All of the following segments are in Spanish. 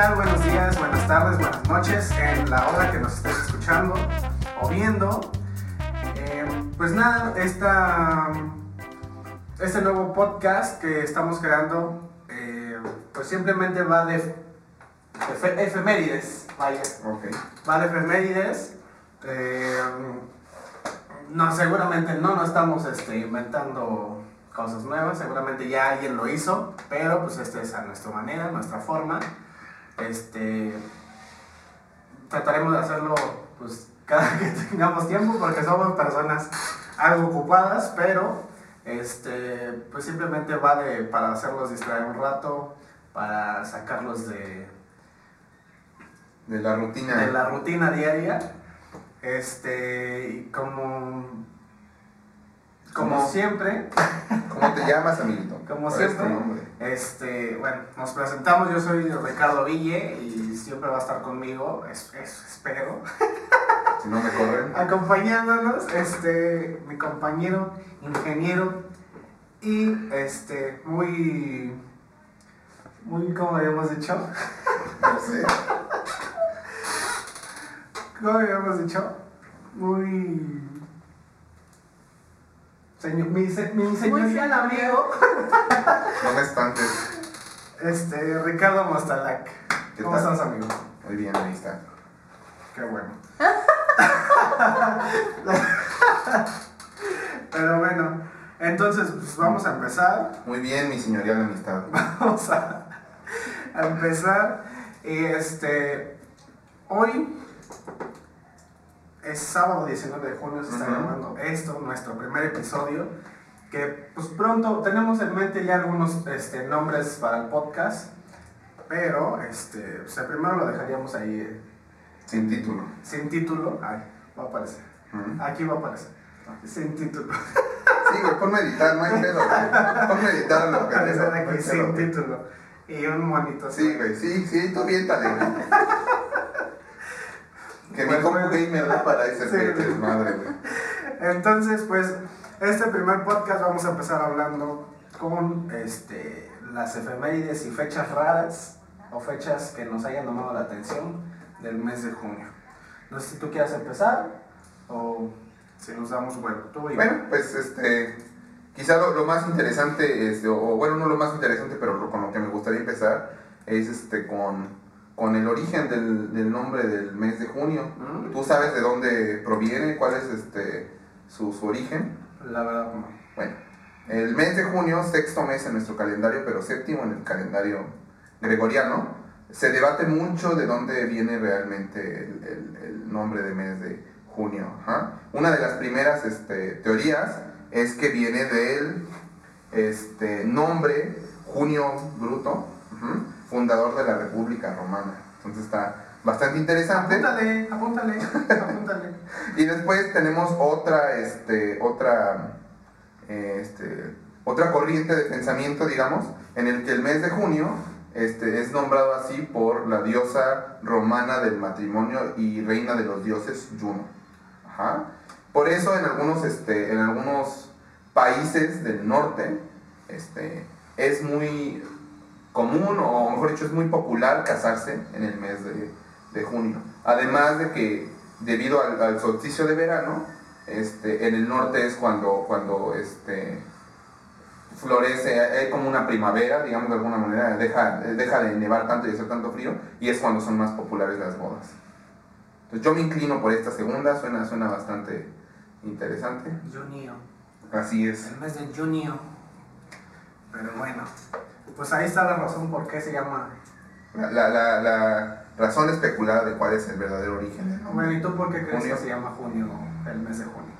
tal? Buenos días, buenas tardes, buenas noches, en la hora que nos estés escuchando o viendo. Eh, pues nada, esta, este nuevo podcast que estamos creando, eh, pues simplemente va de, de efemérides, vaya. Ok. Va de efemérides. Eh, no, seguramente no, no estamos este, inventando cosas nuevas, seguramente ya alguien lo hizo, pero pues esta es a nuestra manera, nuestra forma. Este, trataremos de hacerlo pues cada que tengamos tiempo porque somos personas algo ocupadas, pero este, pues simplemente va de, para hacerlos distraer un rato, para sacarlos de, De la rutina. de la rutina diaria. Este, y como, como siempre, ¿Cómo te llamas, amiguito? como ¿Cuál es tu siempre, este, bueno, nos presentamos, yo soy Ricardo Ville y siempre va a estar conmigo, es- es- espero, Si no me corren. acompañándonos, este, mi compañero, ingeniero y este, muy, muy, como habíamos dicho, No sé. ¿Cómo habíamos dicho? Muy. Señor, mi, se- mi señorial amigo, No me espantes. este, Ricardo Mostalac. ¿Qué ¿Cómo tal? estás, amigo? Muy bien, ahí está. Qué bueno. Pero bueno, entonces, pues vamos a empezar. Muy bien, mi señorial amistad. Vamos a, a empezar. Y este. Hoy es sábado 19 de junio, se está Ujú. grabando esto, nuestro primer episodio. Que pues pronto tenemos en mente ya algunos este, nombres para el podcast. Pero este, o sea, primero lo dejaríamos ahí eh, Sin título. sin título. Ay, va a aparecer. Aquí va a aparecer. Sin título. Sí, güey, ponme a editar, no hay pedo, güey. Ponme a editar lo que sin título. Y un monito. Sí, güey, sí, sí, tú viéntale, güey. Que gamer para ese Sí, güey. Entonces, pues, este primer podcast vamos a empezar hablando con este, las efemérides y fechas raras o fechas que nos hayan llamado la atención del mes de junio. No sé si tú quieres empezar o si nos damos vuelo. Tú y. Bueno, pues este, quizá lo, lo más interesante, este, o, o bueno, no lo más interesante, pero lo- con lo que me gustaría empezar es este, con, con el origen del, del nombre del mes de junio. ¿Mm? ¿Tú sabes de dónde proviene? ¿Cuál es este, su, su origen? La verdad, no. Bueno, el mes de junio, sexto mes en nuestro calendario, pero séptimo en el calendario gregoriano, se debate mucho de dónde viene realmente el, el- el nombre de mes de junio. ajá. Una de las primeras este, teorías es que viene del este, nombre Junio Bruto, fundador de la República Romana. Entonces está bastante interesante. Apúntale, apúntale, apúntale. Y después tenemos otra, este, otra, este, otra corriente de pensamiento, digamos, en el que el mes de junio este, es nombrado así por la diosa romana del matrimonio y reina de los dioses Juno. Ajá. Por eso en algunos, este, en algunos países del norte este, es muy común, o mejor dicho, es muy popular casarse en el mes de, de junio. Además de que debido al, al solsticio de verano, este, en el norte es cuando, cuando este, florece, hay como una primavera, digamos de alguna manera, deja, deja de nevar tanto y hacer tanto frío, y es cuando son más populares las bodas. Entonces yo me inclino por esta segunda, suena, suena bastante interesante. Junio. Así es. El mes de junio. Pero bueno, pues ahí está la razón por qué se llama. La, la, la, la razón especulada de cuál es el verdadero origen. Bueno, ¿y tú por qué crees Junio. que se llama junio el mes de junio?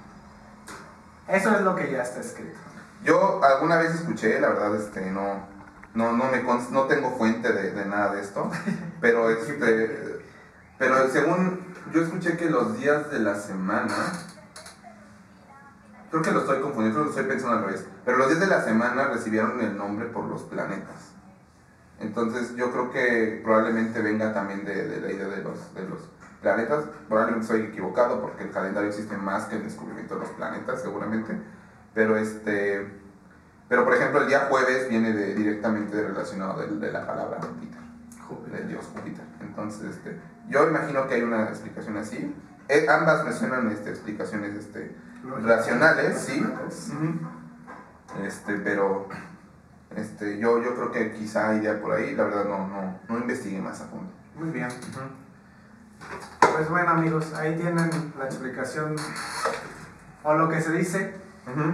Eso es lo que ya está escrito. Yo alguna vez escuché, la verdad, este, no, no, no, me no tengo fuente de, de nada de esto, pero, este, pero según yo escuché que los días de la semana, creo que lo estoy confundiendo, lo estoy pensando al revés, pero los días de la semana recibieron el nombre por los planetas. Entonces yo creo que probablemente venga también de, de la idea de los, de los planetas. Probablemente estoy equivocado porque el calendario existe más que el descubrimiento de los planetas, seguramente. Pero este, pero por ejemplo el día jueves viene de, directamente relacionado de, de la palabra. Júpiter. del dios Júpiter. Entonces, este, yo imagino que hay una explicación así. Eh, ambas me suenan este, explicaciones este, racionales, sí. Este, pero este, yo, yo creo que quizá hay idea por ahí, la verdad no, no, no investigué más a fondo. Muy bien. Pues bueno amigos, ahí tienen la explicación o lo que se dice, Ujú.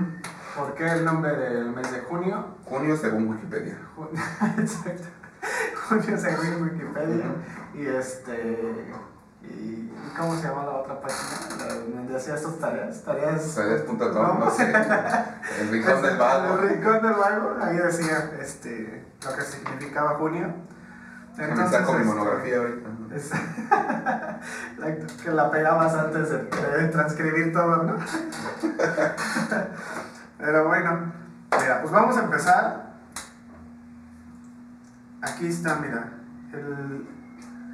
por qué el nombre del mes de junio. Junio según Wikipedia. Junio según Wikipedia. Y este. Y, ¿Cómo se llama la otra página? Donde hacía sus tareas. Tareas. Tareas.com, no sé. El rincón del vago. El rincón del vago. Ahí decía este, lo que significaba junio. Déjame saco mi este, monografía ahorita. es- que la pegabas antes de, de transcribir todo, ¿no? Pero bueno, mira, pues vamos a empezar. Aquí está, mira, el,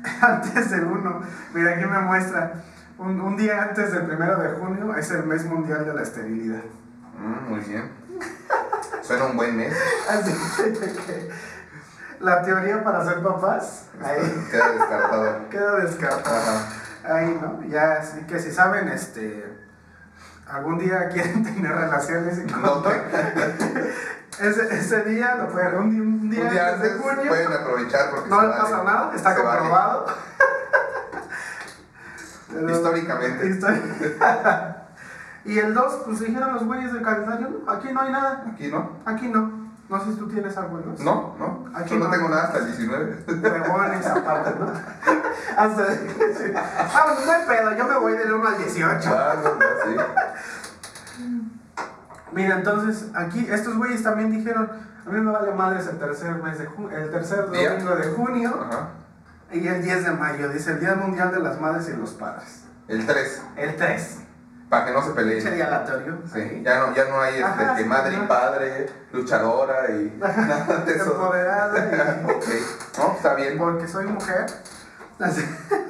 antes del 1. Mira, aquí me muestra. Un, un día antes del primero de junio es el mes mundial de la esterilidad. Mm, muy bien. Suena un buen mes. Así que la teoría para ser papás, ahí Queda descartado. queda descartada. Ahí, ¿no? Ya, así que si saben, este, algún día quieren tener relaciones y No ese, ese día lo pueden, un, día- un día, Un día antes de junio, pueden aprovechar porque no se le vale. pasa nada, está vale. comprobado. Pero- Históricamente. Histori- y el 2, pues dijeron los güeyes del calendario, no, aquí no hay nada, Aquí no. aquí no. No sé si tú tienes algo, ¿no? No, no. Aquí Yo no no. tengo nada hasta el 19. Huevones aparte, ¿no? Hasta Ah, pues no hay pedo, yo me voy del 1 al 18. Ah, no, sí. Mira, entonces aquí estos güeyes también dijeron, a mí me vale madres el tercer mes de ju- el tercer domingo de junio Ajá. y el 10 de mayo, dice el Día Mundial de las Madres y los Padres. El 3. El 3. Para que no se peleen. Sería aleatorio. Sí, ya no, ya no hay este, que madre y padre, luchadora y nada de eso. Empoderada y- ok, no, está bien. Porque soy mujer.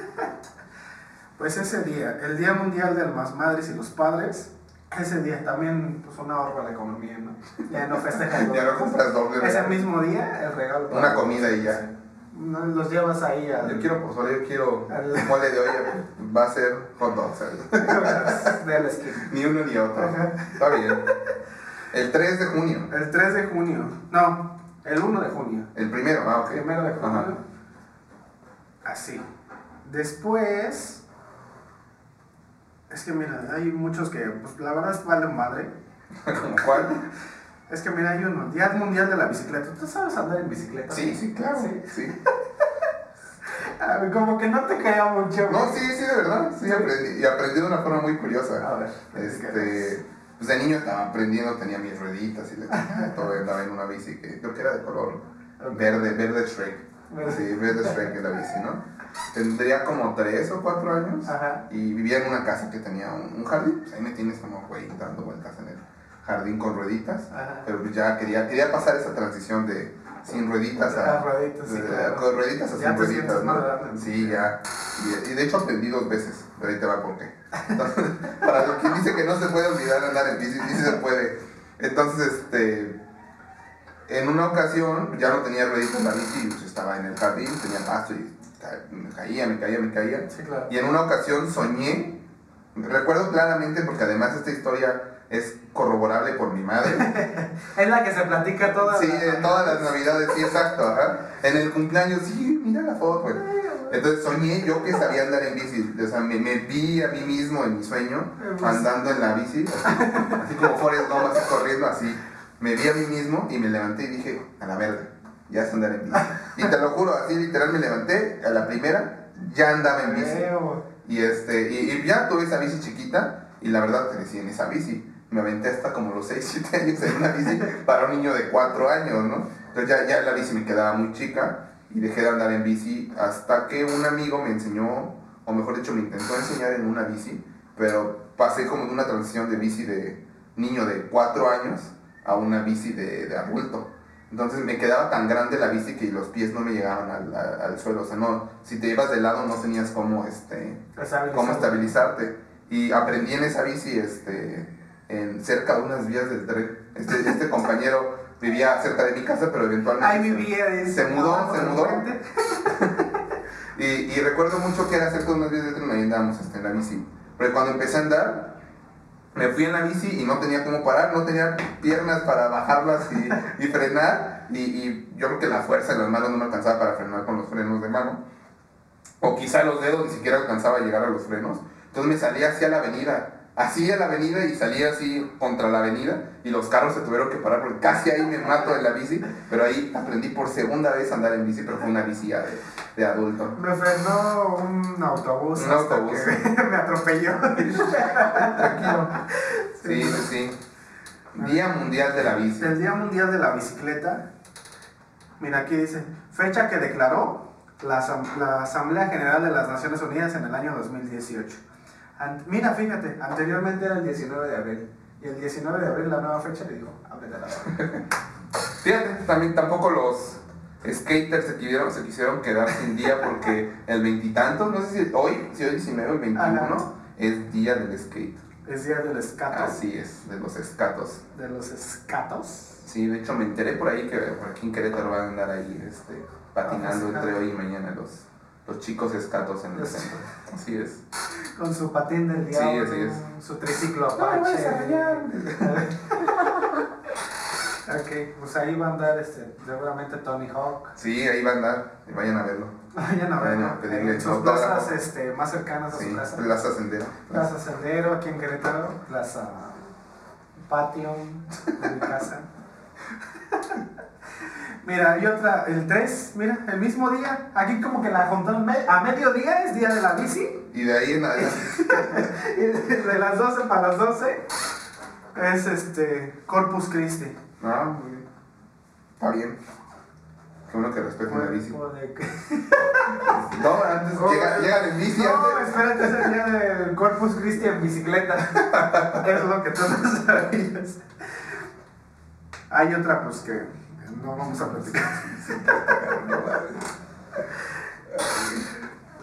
Pues ese día, el Día Mundial de las Madres y los Padres, ese día también pues una ahorra la economía, ¿no? Ya no festejan. Ya no compras doble. Ese mismo día, el regalo. Una comida y ya. No, los llevas ahí al... Yo quiero pozole, yo quiero Al- mole de olla, va a ser hot dog, ¿sabes? de la esquina. Ni uno ni otro. Está bien. El 3 de junio. El 3 de junio. No, el 1 de junio. El primero, ah, ok. Primero de junio. Ajá. Así. Después. Es que mira, hay muchos que, pues la verdad valen madre. ¿Como cuál? Es que mira, hay uno, Día Mundial de la Bicicleta. ¿Tú sabes andar en bicicleta? Sí, sí, claro. Sí. Sí. Como que no te creo mucho. No, sí, sí, de verdad. Sí, aprendí. Y aprendí de una forma muy curiosa. A ver. Este, pues de niño estaba aprendiendo, tenía mis rueditas y le todo andaba en una bici que creo que era de color verde, verde Shrek. Sí, verde Shrek en la bici, ¿no? Tendría como tres o cuatro años Ajá. y vivía en una casa que tenía un, un jardín. Pues ahí me tienes como güey dando vueltas en el jardín con rueditas. Ajá. Pero pues ya quería, quería pasar esa transición de sin rueditas a, Las rueditas, sí, de- claro. con rueditas a Ya sin rueditas, ¿no? grande. Sí, ya. Y, y de hecho aprendí dos veces, pero ahí te va por qué. Entonces, para que dice que no se puede olvidar andar en bici, sí se puede. Entonces, este, en una ocasión ya no tenía rueditas la bici, pues estaba en el jardín, tenía pasto y me caía, me caía, me caía. Sí, claro. Y en una ocasión soñé, recuerdo claramente porque además esta historia es corroborable por mi madre. Es la que se platica toda Sí, la- de todas las navidades, sí, exacto, ajá. En el cumpleaños, sí, mira la foto, güey. Entonces soñé yo que sabía andar en bici, o sea, me, me vi a mí mismo en mi sueño, andando en la bici, así, así como Forrest Gump, así corriendo, así. Me vi a mí mismo y me levanté y dije, a la verga, ya sé andar en bici. Y te lo juro, así literal me levanté, a la primera, ya andaba en bici. Y, este, y, y ya tuve esa bici chiquita y la verdad crecí en esa bici. Me aventé hasta como los 6, 7 años en una bici para un niño de 4 años, ¿no? Entonces ya, ya la bici me quedaba muy chica y dejé de andar en bici hasta que un amigo me enseñó, o mejor dicho, me intentó enseñar en una bici, pero pasé como de una transición de bici de niño de 4 años a una bici de, de adulto. Entonces me quedaba tan grande la bici que los pies no me llegaban al, al- al suelo. O sea, no, si te ibas de lado no tenías cómo, este, cómo estabilizarte. Y aprendí en esa bici este, en, cerca de unas vías del tren. Este, este compañero vivía cerca de mi casa, pero eventualmente Ay, se- vivía se mudó, se mudó. Y, y recuerdo mucho que era cerca de unas 10 de tren, ahí andábamos este, en la bici. Pero cuando empecé a andar, me fui en la bici y no tenía cómo parar, no tenía piernas para bajarlas y, y frenar. Y, yo creo que la fuerza de las manos no me alcanzaba para frenar con los frenos de mano. O quizá los dedos ni siquiera alcanzaba a llegar a los frenos. Entonces me salía hacia la avenida, así a la avenida y salía así contra la avenida y los carros se tuvieron que parar porque casi ahí me mato en la bici, pero ahí aprendí por segunda vez a andar en bici, pero fue una bici ya de, de adulto. Me frenó un autobús. Un hasta autobús. que me atropelló. Tranquilo. Sí, sí, sí. Día Mundial de la Bici. El Día Mundial de la Bicicleta. Mira, aquí dice, fecha que declaró la, la Asamblea General de las Naciones Unidas en el año 2018. Mira, fíjate, anteriormente era el 19 de abril. Y el 19 de abril la nueva fecha le dijo, ábrete la boca". Fíjate, también tampoco los skaters se quisieron, se quisieron quedar sin día porque el veintitantos, no sé si hoy, si hoy 19 o el 21, Ajá. es día del skate. Es día del escato. Así es, de los escatos. De los escatos. Sí, de hecho me enteré por ahí que por aquí en Querétaro van a andar ahí este, patinando Ah, entre hoy y mañana los, los chicos escatos en el centro. Así es. Con su patín del Sí, diablo. así es. Su triciclo Apache. ok, pues ahí va a andar este, seguramente Tony Hawk. Sí, ahí va a andar, y vayan a verlo. Vayan a Vayan verlo. a pedirle en sus plazas este, más cercanas a Sí, su casa. Plaza Sendero. Plaza Sendero aquí en Querétaro, Plaza Patio de mi casa. Mira, hay otra, el 3, mira, el mismo día, aquí como que la juntaron me- a mediodía, es día de la bici, Y de ahí en adelante. y de de las 12 para las 12 es este Corpus Christi. Ah, muy bien. Está bien. Qué bueno que respeten la bici. De- No, antes Oh, llega, llegan en bici. No, antes. espérate, es el día del Corpus Christi en bicicleta. Eso es lo que tú no sabías. Hay otra, pues que no vamos a platicar.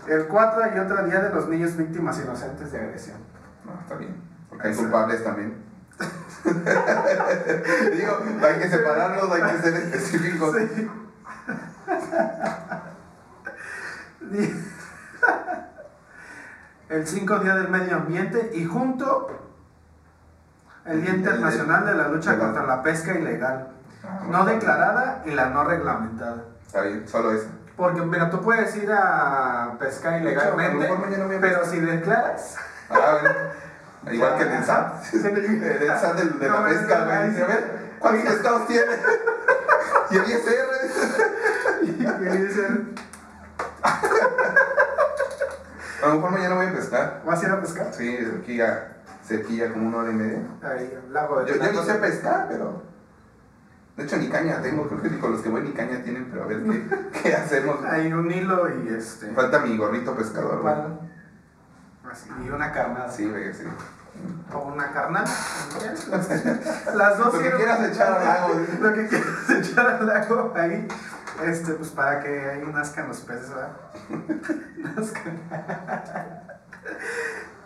El 4 hay otro día de los niños víctimas inocentes de agresión. No, está bien. Porque hay culpables también. Digo, hay que separarlos, hay que ser específicos. Sí. El 5 día del medio ambiente y junto el Día Internacional de la Lucha contra la Pesca Ilegal, Ah, no declarada y la no reglamentada. Está bien, solo eso. Porque, mira, tú puedes ir a pescar ilegalmente, a pero si declaras... Ah, bueno. Igual que el SAT. Sí. El SAT de, la No, pesca, no, no, Dice, a ver, ¿cuántos pescados tiene? Y el ISR. Y ahí dicen, A lo mejor mañana voy a pescar. ¿vas a ir a pescar? Sí, aquí a cerquilla como una hora y media. Ahí, lago de Yo, yo Tlaco. sé pescar, pero. De hecho, ni caña tengo. Creo que ni con los que voy ni caña tienen, pero a ver qué, qué hacemos. Hay un hilo y este... Falta mi gorrito pescador, güey. así, y una carnada. Sí, güey, sí. O una carnal. Las dos Lo que quieras echar al lago. Lo que quieras echar al lago ahí. Este, pues para que ahí nazcan los peces, ¿verdad? Nazcan.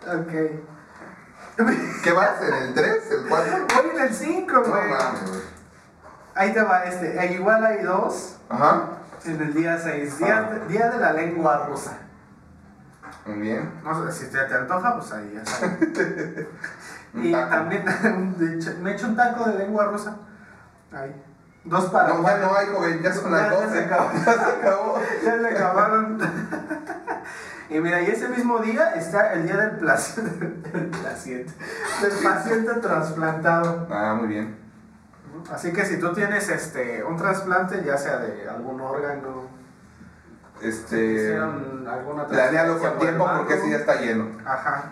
ok. ¿Qué vas? ¿En el 3? ¿El 4? Voy en el 5, No güey. mames, güey. Ahí te va este. Igual hay dos Ajá. en el día 6. Día, día de la lengua rusa. Muy bien. No sé, si te, te antoja, pues ahí ya sabes. Y taco. también hecho, me echo un taco de lengua rusa. Ahí. Dos para No, ya no hay, joven, ya son las Ya- ya 12. se acabó. Ya se acabó. Ya le acabaron. y mira, y ese mismo día está el día del paciente, del paciente, del paciente trasplantado. Ah, muy bien. Así que si tú tienes este un trasplante, ya sea de algún órgano, Este. alguna Planealo con tiempo por porque si ya está lleno. Ajá.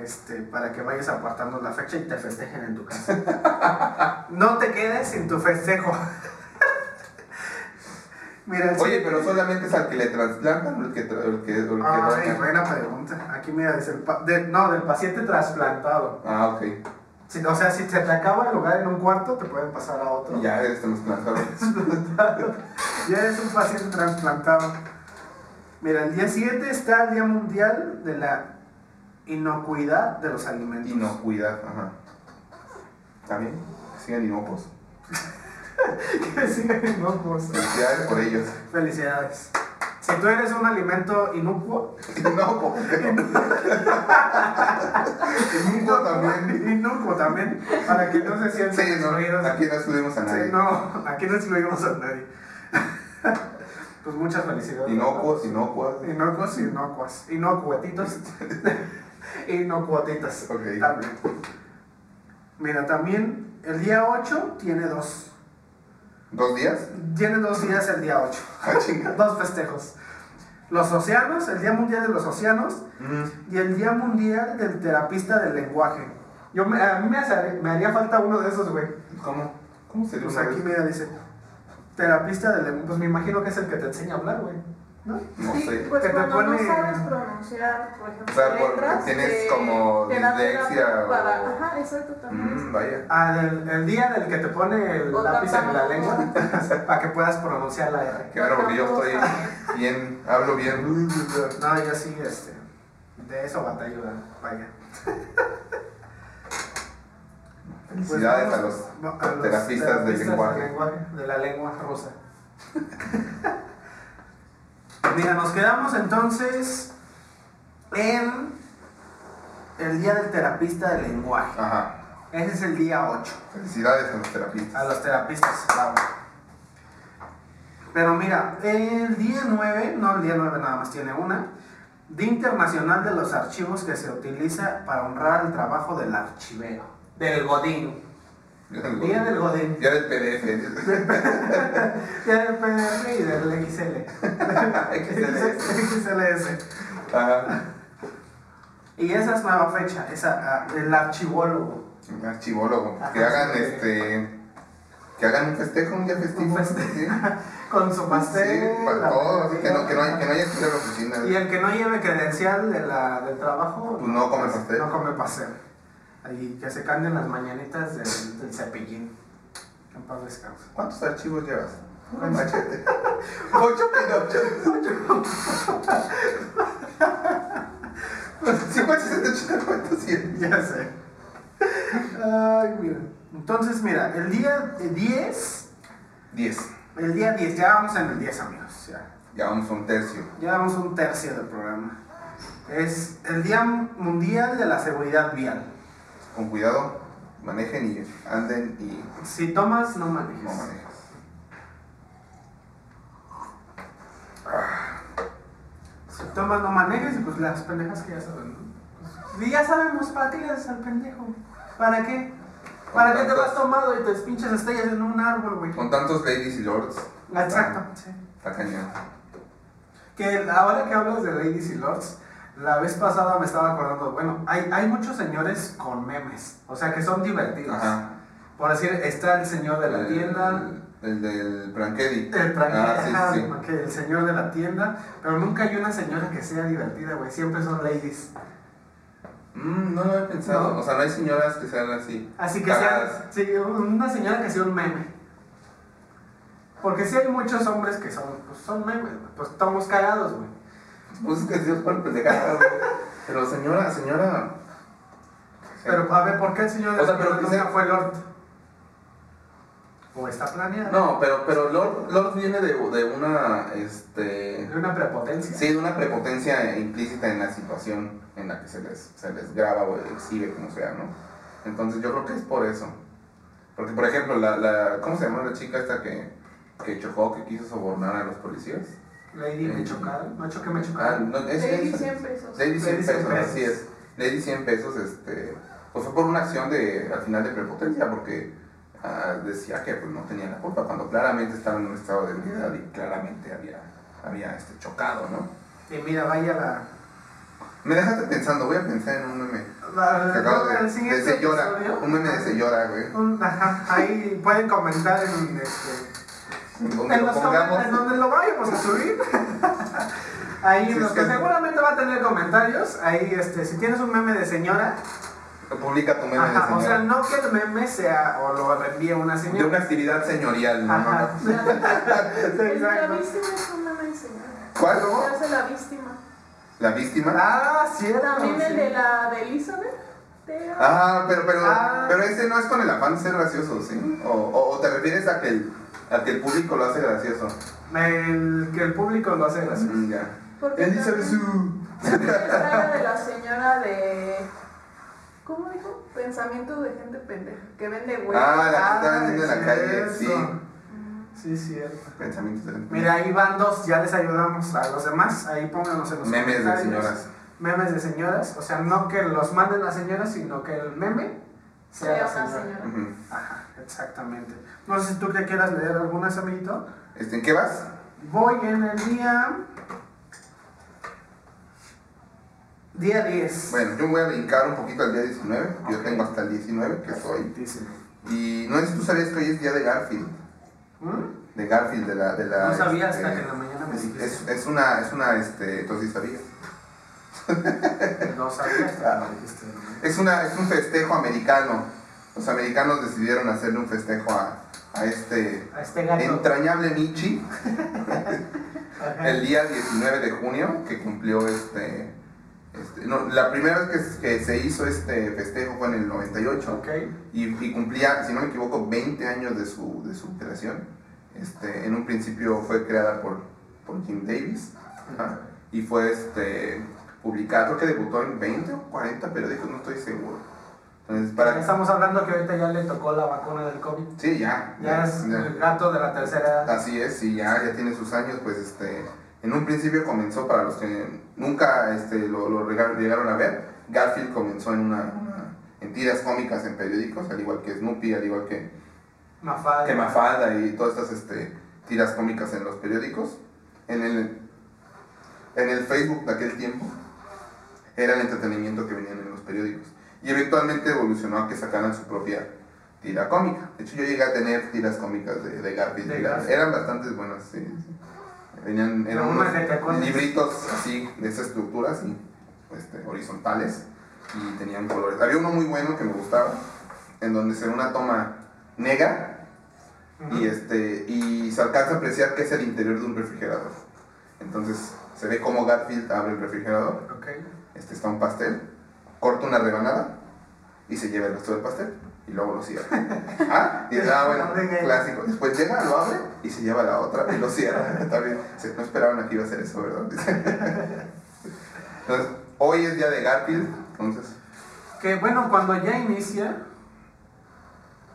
Este, para que vayas apartando la fecha y te festejen en tu casa. no te quedes sin tu festejo. Mira, Oye, pero solamente es al que le trasplantan o el que, el que, el que Ay, donan? buena pregunta. Aquí mira, dice, el de- no, del paciente trasplantado. Ah, ok. Si- o sea, si se te acaba el lugar en un cuarto, te pueden pasar a otro. Ya eres trasplantado. Ya eres un paciente trasplantado. Mira, el día 7 está el Día Mundial de la Inocuidad de los Alimentos. Inocuidad, ajá. ¿Está bien? Sigan inocos. Que sigan inocuos. Felicidades por ellos. Felicidades. Si tú eres un alimento inocuo, Inocuo. Inocuo también. inocuo también, para que no se sientan Sí, no, excluidos. aquí no excluimos a nadie. Sí, no, aquí no excluimos a nadie. pues muchas felicidades. Inocuos, inocuas. Inocuos inocuas. Inocuetitos. Inocuotitas. Ok. También. Mira, también el día 8 tiene dos. ¿Dos días? Tiene dos días el día 8. Ah. Dos festejos. Los océanos, el Día Mundial de los Océanos Mm, y el Día Mundial del Terapista del Lenguaje. Yo me, a mí me, hace- me haría falta uno de esos, güey. ¿Cómo? ¿Cómo sería Pues aquí vez? mira, dice, terapista del lenguaje. Pues me imagino que es el que te enseña a hablar, güey. ¿No? No Sí, sé. pues Que te cuando pone- no sabes pronunciar, por ejemplo, O sea, letras, tienes eh, como dislexia o- Para, ajá, exacto, también. Mm, vaya. Ah, el, el día del que te pone el lápiz en la lengua para que puedas pronunciar la R. Porque yo estoy bien, hablo bien. No, yo sí, este, de eso batallo, vaya. Felicidades Pues a los a los terapistas del lenguaje. De la lengua rusa. Mira, nos quedamos entonces en el día del terapista del lenguaje. Ajá. Ese es el día 8. Felicidades a los A terapistas. los terapistas, bravo. Pero mira, el día 9, no el día 9 nada más tiene una, Día Internacional de los Archivos que se utiliza para honrar el trabajo del archivero, del Godín. Día del Godín. Día del PDF. Día del PDF y del XL. XLS. Ajá. Y esa es nueva fecha, esa, ah, el archivólogo. Archivólogo. Que hagan sí. este. Que hagan un festejo, un día festivo. Un festejo. Sí. Con su pastel. Sí, para todos. Que no, que no, que no haya que la oficina. Y el que no lleve credencial de la, del trabajo, Pues no come pastel. No come pastel. Ahí que se cambien las mañanitas del, del cepillín. En paz descanse. ¿Cuántos archivos llevas? Un machete. Ocho pinochos. 50, 60, 80, 90, 100. Ya sé. Ay, mira. Entonces, mira, el día 10, 10. el día 10, ya vamos en el 10, amigos. Ya, Ya vamos un tercio. ya vamos un tercio del programa. Es el Día Mundial de la Seguridad Vial. Con cuidado, manejen y anden y Si tomas, no manejes. no manejes. Si tomas, no manejes y pues las pendejas que ya saben, ¿no? Pues, y ya sabemos, ¿para qué le haces al pendejo? ¿Para qué? ¿Para qué te vas tomado y te pinches estrellas en un árbol, güey? Con tantos ladies y lords. Exacto, sí. Está cañón. Que ahora que hablas de ladies y lords, la vez pasada me estaba acordando, bueno, hay, hay muchos señores con memes, o sea que son divertidos. Ajá. Por decir, está el señor de la tienda, El, el del Prankedi. el, prank- Ah, sí, el señor de la tienda, pero nunca hay una señora que sea divertida, güey, siempre son ladies. Mm, no lo he pensado. No. O sea, no hay señoras que sean así. Así que sea, sí, una señora que sea un meme. Porque sí hay muchos hombres que son, pues son memes, güey, pues estamos cagados, güey. Pues es que Dios para pendejadas. Pero señora, señora. Pero a ver, ¿por qué el señor de O sea, pero que sea- fue Lord? ¿O está planeado? No, pero, pero Lord, Lord viene de, de una. Este. De una prepotencia. Sí, de una prepotencia implícita en la situación en la que se les, se les graba o exhibe, como sea, ¿no? Entonces yo creo que es por eso. Porque, por ejemplo, la, la ¿cómo se llama la chica esta que, que chocó, que quiso sobornar a los policías? Lady me Eh, chocaron. No choque me Ah, chocaron. no, es, Lady es- 100 pesos. Lady 100 Lady 100 pesos, pesos. así es. Lady 100 pesos, este, pues fue por una acción de, al final de prepotencia, porque ah, decía que pues, no tenía la culpa, cuando claramente estaba en un estado de ebriedad y claramente había, había este, chocado, ¿no? Y mira, vaya la. Me dejaste pensando, voy a pensar en un meme. la que acabo que de, el de siguiente señora, episodio- un meme de señora, güey. Un- ajá, ahí pueden comentar en, este, Donde en lo los pongamos, donde lo vayamos a subir. Ahí Sí, los que que- seguramente va a tener comentarios. Ahí, este, si tienes un meme de señora, publica tu meme ajá, de o sea, señora. no que el meme sea o lo reenvíe una de señora. una actividad señorial, ¿no? Ajá. La, Sí, la exacto. víctima es una meme señora. ¿Cuál? Se hace la víctima. ¿La víctima? Ah, cierto. También el sí. de la de Elizabeth. Pero- Ah, pero, pero, Ah. pero ese no es con el afán de ser gracioso, ¿sí? O, o, o te refieres a que, el, a que el público lo hace gracioso. El, que el público lo hace gracioso. Mm, ya. Porque Elizabeth la de la señora de. ¿Cómo dijo? Pensamientos de gente pendeja. Que vende güey. Ah, la que está Ah, vendiendo en la calle, sí. eso. Mm. Sí, cierto. Pensamientos de Mira, ahí van dos, ya les ayudamos a los demás. Ahí pónganos en los Memes de señoras. Memes de señoras. O sea, no que los manden las señoras, sino que el meme sea Sea la una señora. Ajá, exactamente. No sé si tú te quieras leer algunas, amiguito. Este, ¿En qué vas? Voy en el día. Día 10. Bueno, yo voy a brincar un poquito al día 19. Yo tengo hasta el 19, que soy. Y no sé si tú sabías que hoy es día de Garfield. ¿Mm? De Garfield, de la. De la No sabía hasta este, que en la mañana me dijiste. es, es una, es una, este, entonces sí sabías. No sabía hasta que me dijiste. ¿no? Es, una, es un festejo americano. Los americanos decidieron hacerle un festejo a, a este A este entrañable Michi el día 19 de junio, que cumplió este... este- no, la primera vez que, que se hizo este festejo fue en el 98 Ok. y, y cumplía, si no me equivoco, 20 años de su, de su creación. Este, en un principio fue creada por, por Jim Davis ajá, y fue este, publicada, creo que debutó en 20 o 40 periódicos, no estoy seguro. Entonces, para Estamos hablando que ahorita ya le tocó la vacuna del COVID. Sí, ya. Ya es ya. el gato de la tercera edad. Así es, y ya, ya tiene sus años, pues este, en un principio comenzó, para los que nunca este, lo, llegaron a ver, Garfield comenzó en una, una- en tiras cómicas en periódicos, al igual que Snoopy, al igual que, Mafalda. que Mafalda y todas estas este, tiras cómicas en los periódicos. En el, en el Facebook de aquel tiempo era el entretenimiento que venían en los periódicos. Y eventualmente evolucionó a que sacaran su propia tira cómica. De hecho, yo llegué a tener tiras cómicas de, de Garfield. De Eran- bastante buenas, sí. Venían, eran unos libritos así, de esa estructura, así, este, horizontales, y tenían colores. Había uno muy bueno que me gustaba, en donde se ve una toma negra, y este y se alcanza a apreciar que es el interior de un refrigerador. Entonces se ve como Garfield abre el refrigerador, este está un pastel, corta una rebanada y se lleva el resto del pastel y luego lo cierra. Ah, y ah, bueno, clásico. Después llega, lo abre y se lleva la otra y lo cierra. Está bien. Se- No esperaban a que iba a hacer eso, ¿verdad? Entonces, hoy es día de Garfield, entonces Que bueno, cuando ya inicia.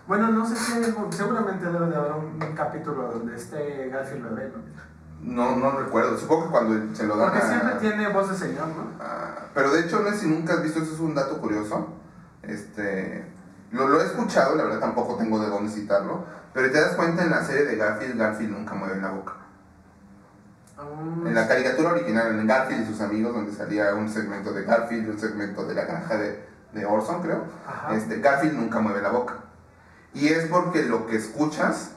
Bueno, no sé si seguramente debe de haber un, un capítulo donde esté Garfield bebé, ¿no? No, no recuerdo. Supongo que cuando se lo dan Porque a- siempre tiene voz de señor, ¿no? Ah, pero de hecho, no sé si nunca has visto, eso es un dato curioso. Este, lo, lo he escuchado, la verdad tampoco tengo de dónde citarlo. Pero te das cuenta en la serie de Garfield, Garfield nunca mueve la boca. Um, En la caricatura original, en Garfield y sus amigos, donde salía un segmento de Garfield y un segmento de la granja de, de Orson, creo. Ajá. Este, Garfield nunca mueve la boca. Y es porque lo que escuchas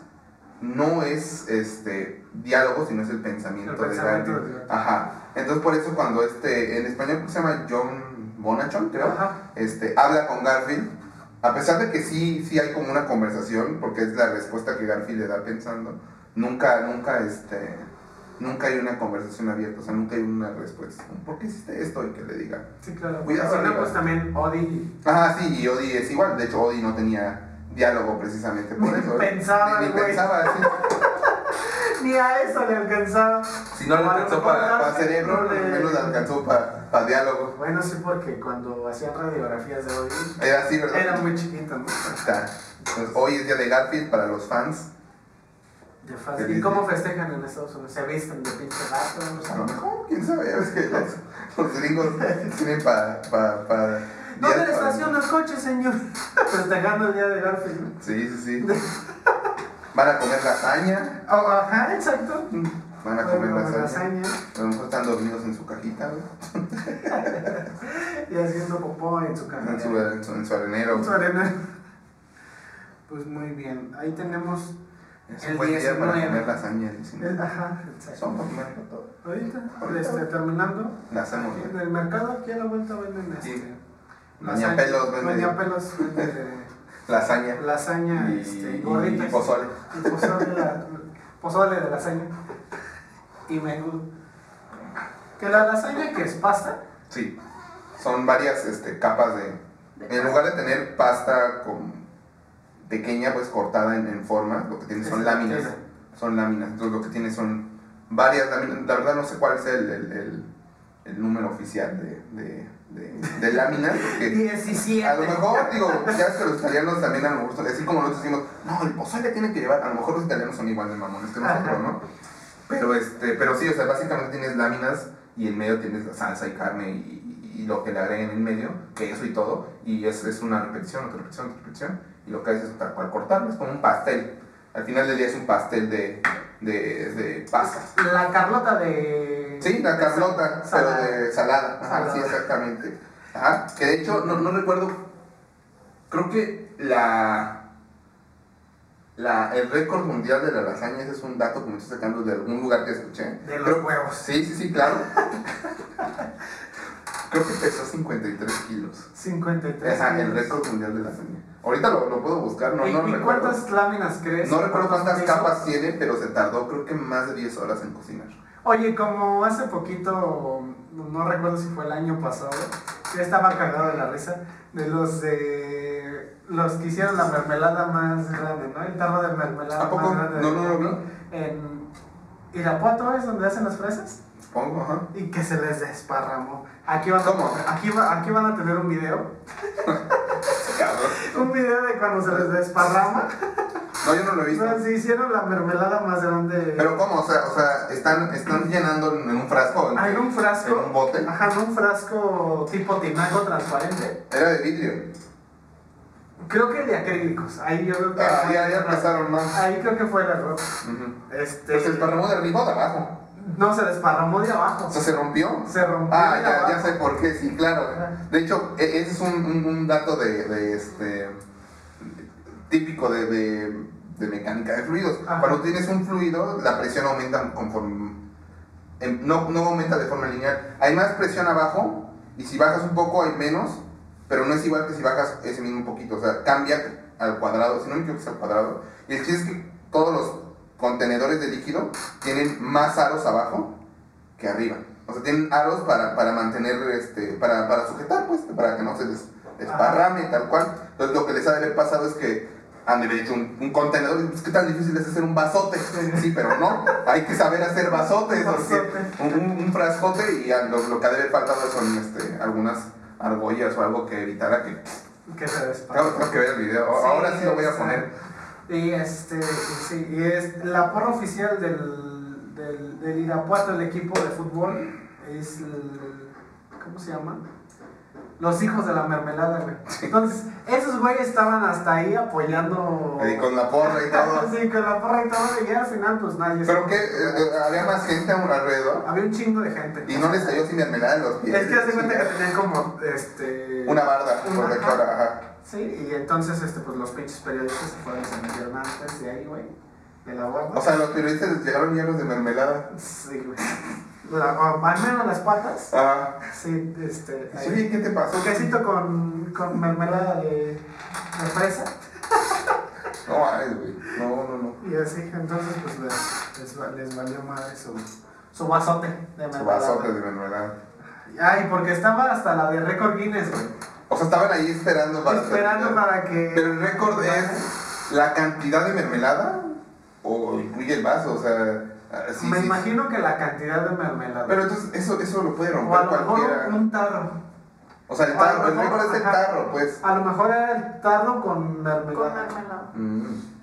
no es este diálogo, sino es el pensamiento, El de Garfield. de. Ajá. Entonces por eso cuando este, en español se llama John Bonachon, creo, Ajá. este, habla con Garfield, a pesar de que sí, sí hay como una conversación, porque es la respuesta que Garfield le da pensando, nunca, nunca, este, nunca hay una conversación abierta, o sea, nunca hay una respuesta. ¿Por qué hiciste esto? Y que le diga. Sí, claro. Cuidado pues también Odie. Ah, sí, y Odie es igual, de hecho Odie no tenía diálogo precisamente por Ni eso. pensaba, Ni, pensaba, sí. Ni a eso le alcanzaba. Si no le alcanzó para, para cerebro, no le- menos le alcanzó para, para diálogo. Bueno, sí, porque cuando hacían radiografías de Odie, Era así, ¿verdad? era muy chiquito, ¿no? Está. Entonces, hoy es día de Garfield para los fans. Feliz ¿Y cómo festejan en Estados Unidos? ¿Se visten de pinche gato? A lo mejor, quién sabe, es que los, los gringos tienen para. Pa, pa, No días me para- estaciona el coche, señor. Festejando el día de Garfield. Sí, sí, sí. Van a comer lasaña. Oh, ajá, exacto. Van a comer Bueno, lasaña. lasaña. A lo mejor están dormidos en su cajita, ¿no? Y haciendo popó en su cama. en, su, en, su, en su arenero. En su arena. Pues muy bien. Ahí tenemos. Es El buen día para 19. comer lasaña. dicen. el- ajá, exacto. Son para comer todo. Ahorita, Ahorita. este, terminando. La hacemos. En el mercado, aquí a la vuelta venden este. Sí. lasaña. Doña Pelos vende- Doña Pelos vende Lasaña. lasaña Y, este, y- gorditas. y pozole. Y pozole, la- pozole de lasaña. Y menudo. Que la lasaña que es pasta. Sí. Son varias este, capas de. En lugar de tener pasta con pequeña, pues cortada en, en forma, lo que tiene son láminas. son láminas. Entonces lo que tiene son varias láminas. La verdad no sé cuál es el, el, el- el número oficial de, de, de, de láminas. porque 17. a lo mejor, digo, ya es que los italianos también a lo mejor, así como nosotros decimos, no, el pozole tiene que llevar, a lo mejor los italianos son igual de mamones que nosotros, Ajá. ¿no? Pero, este, pero sí, o sea, básicamente tienes láminas y en medio tienes la salsa y carne y, y- y lo que le agreguen en medio, queso y todo, y es, es una repetición, otra repetición, otra repetición, y lo que haces es tal cual cortarlo, es como un pastel. Al final del día es un pastel de, de, de pasta. La Carlota de. Sí, la carlota, pero de salada. Ajá, Salada. sí, exactamente. Ajá, que de hecho, no, no recuerdo, creo que la, la, el récord mundial de la lasaña, ese es un dato que me estoy sacando de algún lugar que escuché. De los Creo- huevos. Sí, sí, sí, claro. creo que pesó 53 kilos. 53. Ajá, el kilos. récord mundial de lasaña. Ahorita lo, lo puedo buscar, no, ¿Y, no y recuerdo. cuántas láminas crees? No recuerdo ¿Cuántos cuántas capas tiene, pero se tardó creo que más de 10 horas en cocinar. Oye, como hace poquito, no recuerdo si fue el año pasado, yo estaba cagado de la risa de los de los que hicieron la mermelada más grande, ¿no? El tarro de mermelada ¿A poco? más grande. No, no vi. En Irapuato es donde hacen las fresas Supongo, ajá. y que se les desparramó. Aquí van, ¿Cómo? A, aquí, va- aquí van a tener un video, Cabrón. un video de cuando se les desparrama. No, yo no lo he visto. Se hicieron la mermelada más grande. Pero ¿cómo? O sea, o sea están, están llenando en un frasco, en, Ah, en un frasco. en un bote. Ajá, en un frasco tipo tinaco transparente. Era de vidrio. Creo que de acrílicos. Ahí yo creo que. Ah, ya, ya empezaron más. Ahí creo que fue el error. Ujú. Este. Pues el parramo de arriba o de abajo. No, se desparramó de abajo. O sea, se rompió. Se rompió. Ah, de ya, abajo. ya sé por qué, sí, claro. Ajá. De hecho, e- ese es un, un- un dato de, de, este típico de, de, de mecánica de fluidos. Ajá. Cuando tienes un fluido, la presión aumenta conforme no, no aumenta de forma lineal. Hay más presión abajo y si bajas un poco hay menos, pero no es igual que si bajas ese mismo poquito. O sea, cambia al cuadrado, si no me equivoco es al cuadrado. Y el chiste es que todos los contenedores de líquido tienen más aros abajo que arriba. O sea, tienen aros para, para mantener, este, para, para sujetar, pues, para que no se des- desparrame, tal cual. Entonces, lo que les ha de haber pasado es que han de haber hecho un, un contenedor. Pues, ¿qué tan difícil es hacer un vasote? Sí, pero no. Hay que saber hacer vasotes. Un vasote. Frascote y lo, lo que ha de haber faltado son este, algunas argollas o algo que evitara que... Que se tengo que ver el video. Ahora sí lo voy a poner. Y este, y sí, y es la porra oficial del, del, del Irapuato, el equipo de fútbol, es el, ¿cómo se llama? Los hijos de la mermelada, güey. Entonces, esos güeyes estaban hasta ahí apoyando. Ahí con la porra y todo. Sí, con la porra y todo, y ya al final, pues nadie. Pero que había más gente alrededor Había un chingo de gente. y no les cayó sin mermelada en los pies. Es que hace cuenta que tenían como, este... Una barda protectora, ajá. Sí, y entonces, este, pues los pinches periodistas se fueron se metieron antes de ahí, güey. De la barda. O sea, los periodistas llegaron llenos de mermelada. Sí, güey. O al menos las patas. Ah. Sí, este. Sí, ahí. ¿qué te pasó? Un quesito con, con mermelada de, de fresa. No mames, güey. No, no, no. Y así, entonces, pues les, les, va- les valió madre su, su vasote de Su mermelada. vasote de mermelada. Ay, porque estaba hasta la de récord Guinness, güey. O sea, estaban ahí esperando para Esperando para que. Pero el récord es la cantidad de mermelada o incluye el vaso, o sea, sí, Me sí. imagino que la cantidad de mermelada. Pero entonces eso, eso lo puede o a romper mejor cualquiera. un tarro. O sea, el o a lo tarro, el mejor, récord es el tarro, pues. A lo mejor era el tarro con mermelada. Con mermelada. Mm.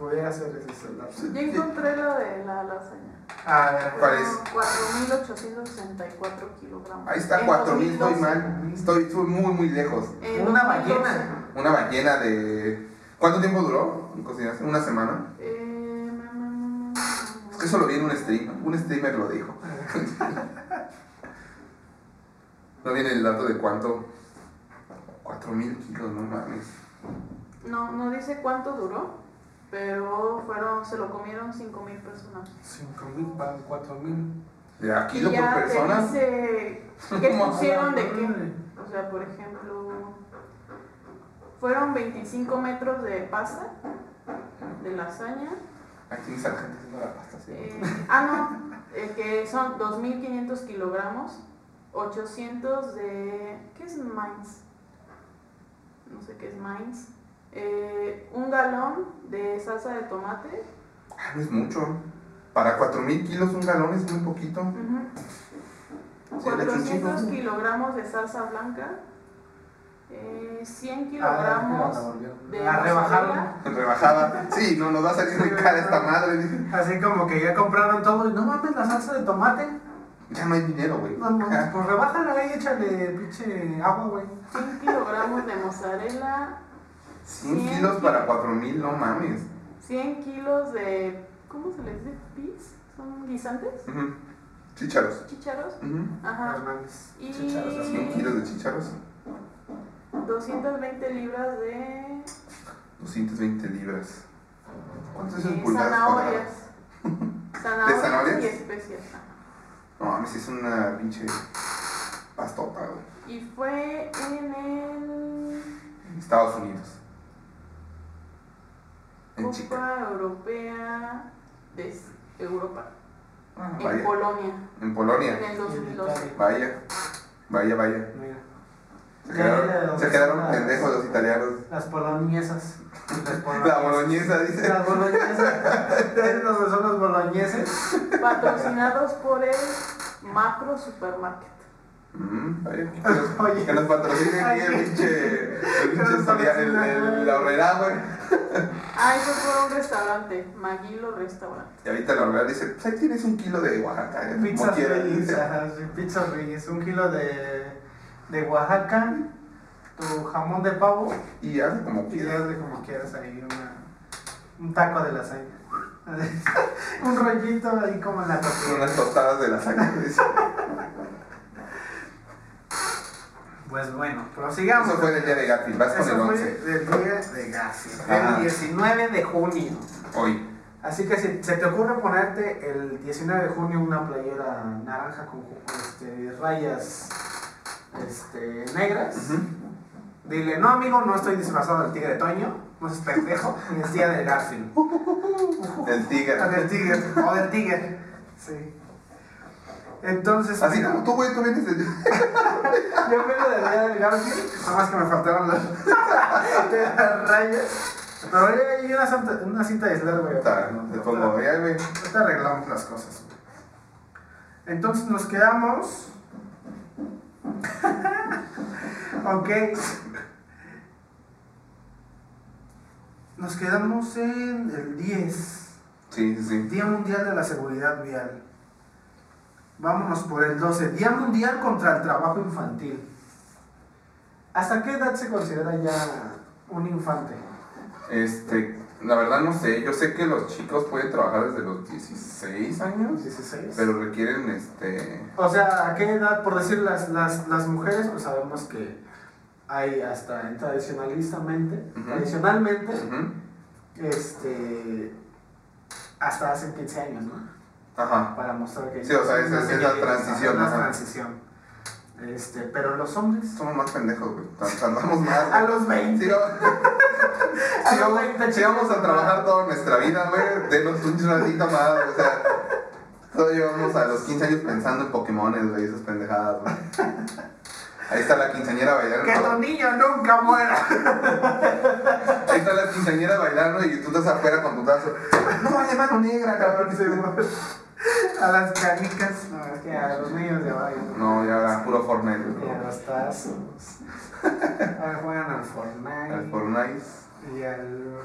Podría ser ese. Yo encontré lo de la lasaña. A ver. ¿Cuál es? Fueron 4.864 kilogramos. Ahí está, En 4000, estoy 2012. mal. Estoy, estoy muy, muy lejos. En Una 2012. ballena. Una ballena de. ¿Cuánto tiempo duró en cocinarse? ¿Una semana? Eh, Es que eso lo vi en un stream. Un streamer lo dijo. No viene el dato de cuánto. 4000 kilos, no mames. No, no dice cuánto duró, pero fueron, se lo comieron 5.000 personas. 5 mil para 4 mil. ¿De a kilo y por ya te persona? dice qué pusieron de qué. O sea, por ejemplo, fueron 25 metros de pasta, de lasaña. Aquí mis gente haciendo la pasta, sí. eh, ah, no, eh, que son 2.500 kilogramos, 800 de... ¿Qué es Mainz? No sé qué es Mainz. Eh, un galón de salsa de tomate. Ah, no es mucho. Para 4000 kilos un galón es muy poquito. Ujú. Sí, le echo un 400 chingo. kilogramos de salsa blanca, eh, 100 Ah, kilogramos de A rebajarlo. mozzarella. Rebajada. Sí, no, nos va a salir muy cara esta madre. Así como que ya compraron todo y no mames la salsa de tomate. Ya no hay dinero, güey. No, no, pues rebájala y échale pinche agua, güey. 100 kilogramos de mozzarella, 100 kilos para 4000, no mames. 100 kilos de. ¿Cómo se les dice? ¿Pis? ¿Son guisantes? Ujú. Chícharos. ¿Chícharos? Ujú. Ajá. Y- Chícharos así. 100 kilos de chícharos. 220 libras de 220 libras. ¿Cuánto es eh, en pulgadas zanahorias. cuadradas? Zanahorias zanahorias? y especias. No mames, es una pinche pastota, güey. Y fue en el. En Estados Unidos. En Chica. Copa Europea de Europa. Ah, En vaya. Polonia. En En Polonia. el 2012. Vaya. Vaya, vaya. Mira. Se quedaron, se pendejos los italianos. Las poloniesas. Las La boloñesa dice. Las boloñesas. ¿Sabes lo que son los boloñeses? Patrocinados por el Macro Supermarket. Mm. Que nos, Oye. que nos patrocine aquí el pinche. El pinche Solia- el, el, la horrera, güey. Ah, eso fue un restaurante. Maguilo Restaurante. Y ahorita la horrera dice: Pues ahí tienes un kilo de Oaxaca. ¿eh? Quieras", Reyes. dice. Ajá, sí, pizzas Reyes. Un kilo de, de Oaxaca. Tu jamón de pavo. Y hazle como Y quieras. hazle como quieras ahí. Una, un taco de lasaña. un rollito ahí como en la tortilla. Unas tostadas de la sangre. dice. Pues bueno, prosigamos. Eso fue del día de Garfield. Vas con el fue 11. del día de Garfield, Ajá. el 19 de junio. Hoy. Así que si se te ocurre ponerte el 19 de junio una playera naranja con este, rayas este, negras, dile, no amigo, no estoy disfrazado del tigre Toño, no seas pendejo, ni es día de Garfield. El tigre. Del tigre, o del tigre, sí. Entonces, Así mira, como tú, güey, tú vienes de. yo vengo del día del Garfield, nada más que me faltaron las, las rayas. Pero ahí hay una, cinta- una cinta de aislar, güey. Puta, Te pongo, ya, güey. Ahorita arreglamos las cosas. Entonces nos quedamos. ok. Nos quedamos en el 10, Sí, sí, sí. Día Mundial de la Seguridad Vial. Vámonos por el 12, Día Mundial contra el Trabajo Infantil. ¿Hasta qué edad se considera ya un infante? Este, la verdad no sé. Yo sé que los chicos pueden trabajar desde los 16 años, 16. pero requieren, este. O sea, ¿a qué edad? Por decir, las, las, las mujeres, pues sabemos que hay hasta en tradicionalistamente, Ujú. tradicionalmente, este, hasta hace 15 años, ¿no? Ajá. Para mostrar que... Sí, o sea, esa es la transición, transición. Este, pero los hombres... Somos más pendejos, güey. Tardamos más. A los 20. Sí, vamos- A sí, los vamos, 20 sí vamos a chicos, trabajar toda nuestra vida, güey. Denos un ratito más, o sea. Todavía vamos a los 15 años pensando en Pokémon, güey, esas pendejadas, güey. Ahí está la quinceañera bailando. Que tu niño nunca muera. Ahí está la quinceañera bailando y tú estás afuera con tu tazo. No vaya mano negra, cabrón. A las canicas, no, es que a los niños de ahora... No, ya era puro Fortnite, Y a los tazos. Ahora juegan al Fortnite. Al Fortnite. Y al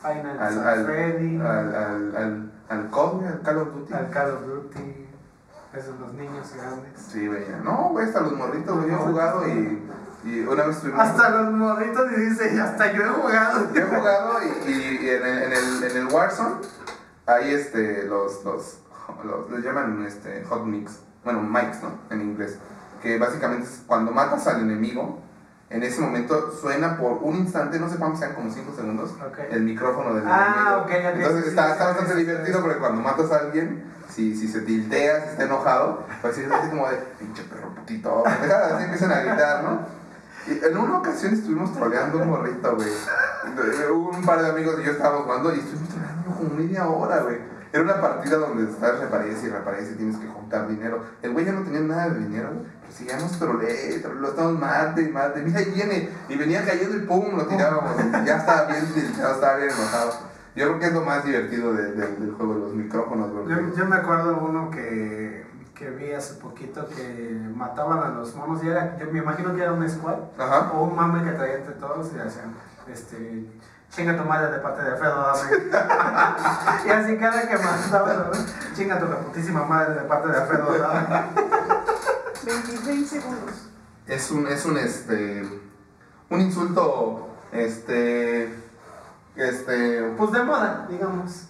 Final Al, al, Freddy. al, al, al, al COD, al Call of Duty. al Call of Duty. Esos los niños grandes. Sí, güey. No, güey, hasta los morritos, güey. Yo he jugado y, y una vez estuvimos. Hasta los morritos y dice, hasta yo he jugado. Yo he jugado y, y- y en, el, en, el, en el Warzone hay este, los, los, los, les llaman este, hot mix, bueno, mics, ¿no? En inglés. Que básicamente es cuando matas al enemigo, en ese momento suena por un instante, no sé cuántos sean, como 5 segundos, el micrófono del Ah, enemigo. ok, ok, Entonces está, bastante divertido porque cuando matas a alguien, si, si se tiltea, si está enojado, pues es así como de, pinche perro putito, así empiezan a gritar, ¿no? En una ocasión estuvimos troleando un morrito, güey. Un par de amigos y yo estábamos jugando y estuvimos troleando como media hora, güey. Era una partida donde estás reparece y reparece y tienes que juntar dinero. El güey ya no tenía nada de dinero. Pero seguíamos trolé, lo estábamos mate y mate. Mira, ahí viene. Y venía cayendo y pum, lo tirábamos. Ya estaba bien tilteado, estaba bien enojado. Yo creo que es lo más divertido de- de- del juego, los micrófonos. Yo, yo me acuerdo uno que, que vi hace poquito que mataban a los monos y era, yo me imagino que era un squad Ajá. o un mame que traía entre todos y hacían, este, chinga tu madre de parte de Alfredo Dame. y así cada que mataban, chinga tu reputísima madre de parte de Alfredo Dame. 26 segundos. Es un, es un, este, un insulto, este, este, Pues de moda, digamos.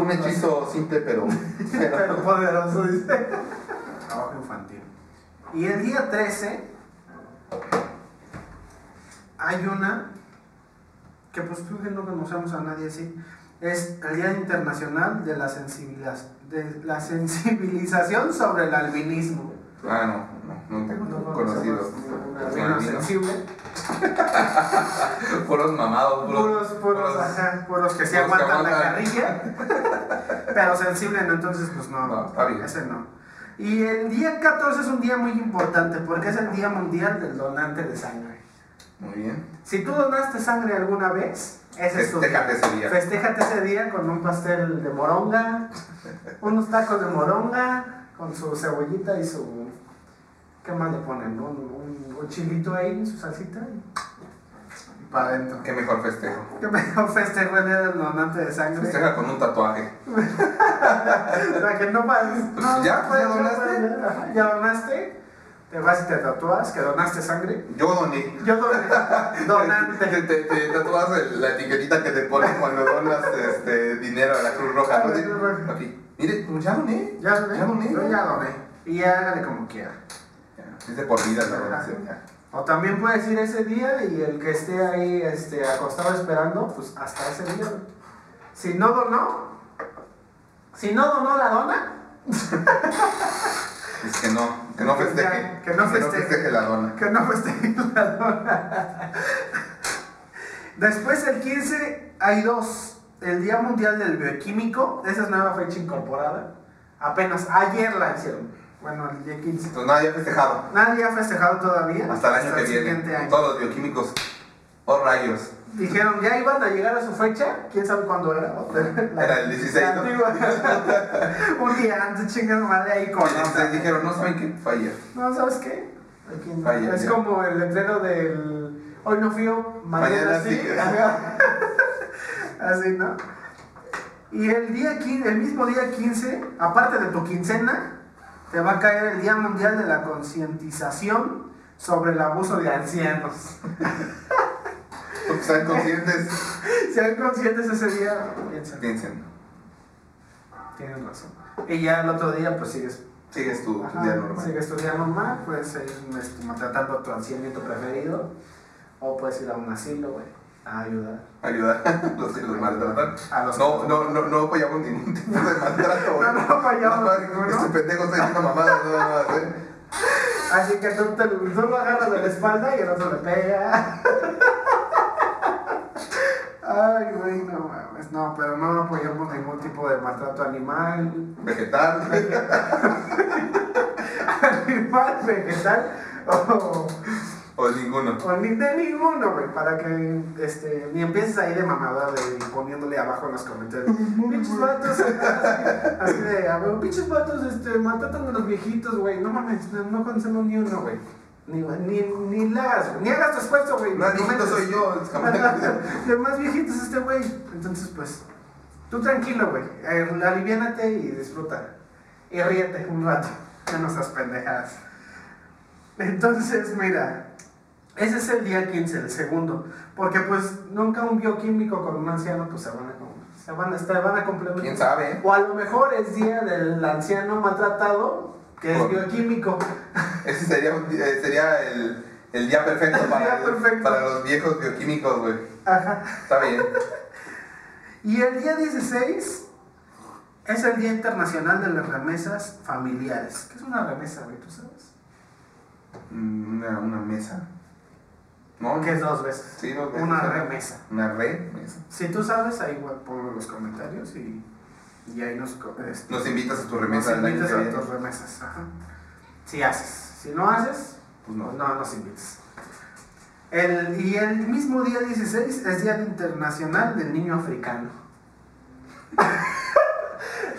Un así. hechizo simple pero, pero Pero poderoso, dice. Trabajo infantil. Y el día 13 hay una que pues creo que no conocemos a nadie así. Es el Día Internacional de la, Sensibiliz- de la Sensibilización sobre el Albinismo. Ah, no, no, no tengo No Albino. sensible. Puros mamados, puros. Puros, puros, ajá, puros que se puros que aguantan la carrilla. Pero sensible, no, entonces pues no, No, está bien. ese no. Y el día 14 es un día muy importante porque es el Día Mundial del Donante de Sangre. Muy bien. Si tú donaste sangre alguna vez, ese es tu Festéjate ese día. Festéjate ese día con un pastel de moronga, unos tacos de moronga, con su cebollita y su... ¿Qué más le ponen? Un, un- un chilito ahí, su salsita y para adentro. Qué mejor festejo. Que mejor festejo el día del donante de sangre. Festeja con un tatuaje. O sea, que no ¿Ya? no puedes, ¿Ya no donaste? ajá, ¿Ya donaste? Te vas y te tatúas que donaste sangre. Yo doné. Yo doné. Te, Donante. te, te tatúas el- la etiquetita que te ponen cuando donas este, dinero a la Cruz Roja. ¿no? Aquí. Mire, pues ya doné. Ya doné. Ya doné. Yo ya doné. Y ya hágale como quiera. Es de por vida la donación. ya. O también puedes ir ese día y el que esté ahí este, acostado esperando, pues hasta ese día. Si no donó, si no donó la dona, Es que no, que no Pues ya, festeje. que no festeje. la dona. que no festeje la dona. Después el 15 hay dos. El Día Mundial del Bioquímico, esa es nueva fecha incorporada. Apenas ayer la hicieron. Bueno, el día 15. Entonces nadie ha festejado. Nadie ha festejado todavía. Hasta el año que viene. año. Todos los bioquímicos. Oh rayos. Dijeron, ya iban a llegar a su fecha, quién sabe cuándo era. La- Era el 16, la ¿no? antigua. Un día antes, chingas madre ahí con Entonces dijeron, no saben qué falla. No, ¿sabes qué? Aquí no. Falla, es ya. como el letrero del. Hoy no fío, mañana, Mañana sí. sí. Ajá. Así, ¿no? Y el día 15, el mismo día 15, aparte de tu quincena, te va a caer el Día Mundial de la Concientización sobre el abuso de ancianos. Porque están conscientes. Sean conscientes ese día, piensen. Piensen. Tienes razón. Y ya el otro día, pues sigues. Sigues tu, día normal. Sigues tu día normal, puedes ir este, maltratando a tu ancianito preferido. O puedes ir a un asilo, güey, a ayudar. Ayudar los que los maltratan. A los No, no, no, no apoyamos ningún tipo de maltrato. No, no apoyamos No, ninguno. Este pendejo está diciendo mamadas, no mamadas, ¿eh? Así que tú, te, tú lo agarras de la espalda y el otro le pega. Ay, güey, no mames. No, pero no apoyamos ningún tipo de maltrato animal. Vegetal. Animal, vegetal. O, Ninguno. o ni de ninguno, güey. Para que este, ni empieces ahí de mamador de poniéndole abajo en los comentarios. Pinches vatos. Así, así de, a ver, pinches vatos, este, maltratan a los viejitos, güey. No mames, no, no conocemos ni uno, güey. Ni, ni, ni la hagas, güey. Ni hagas tu esfuerzo, güey. Más viejito soy yo. De más viejito es este güey. Entonces, pues, tú tranquilo, güey. Eh, aliviánate y disfruta. Y ríete un rato. Ya no seas pendejadas. Entonces, mira, ese es el día 15, el segundo. Porque, pues, nunca un bioquímico con un anciano, pues se van a, se van a, estar, van a complementar. ¿Quién sabe? O a lo mejor es día del anciano maltratado, que es bioquímico. Ese sería, eh, sería el, el día perfecto, El para, día perfecto. para los viejos bioquímicos, güey. Ajá. Está bien. Y el día 16 es el Día Internacional de las Remesas Familiares. ¿Qué es una remesa, güey? ¿Tú sabes? Mm, Una, una mesa. ¿No? Que es dos veces. Sí, dos veces. Una remesa. Una remesa. Si tú sabes, ahí igual ponlo en los comentarios y, y ahí nos, este, Nos invitas a tu nos remesa año invitas a tus remesas. Ajá. Si haces. Si no haces, Pues no. pues no nos invites. El, y el mismo día 16 es Día Internacional del Niño Africano.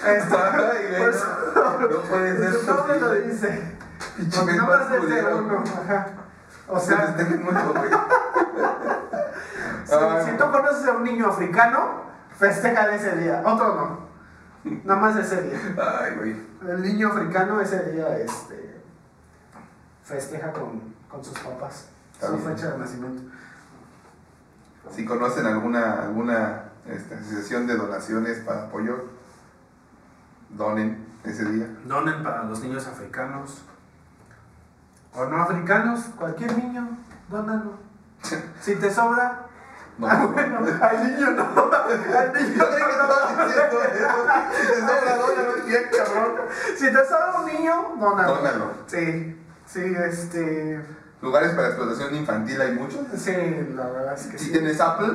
Este, Ay, güey, pues, no, no puede ser ¿Dónde lo dice? Porque no es de culero. uno. Ajá. O Se sea, mucho, güey. si, Ay, si tú conoces a un niño africano, festeja ese día. Otro no. Nada más ese día. Ay, güey. El niño africano ese día este, festeja con, con sus papás. Está su bien. fecha de nacimiento. Si conocen alguna, alguna este, asociación de donaciones para apoyo, donen ese día. Donen para los niños africanos. O no africanos, cualquier niño, dónalo. Si te sobra, No. ah, bueno, al niño no. Al niño no. Si te sobra un niño, dónalo. Dónalo. Sí, sí, este. Lugares para explotación infantil hay muchos. Sí, la verdad es que Si sí. tienes Apple,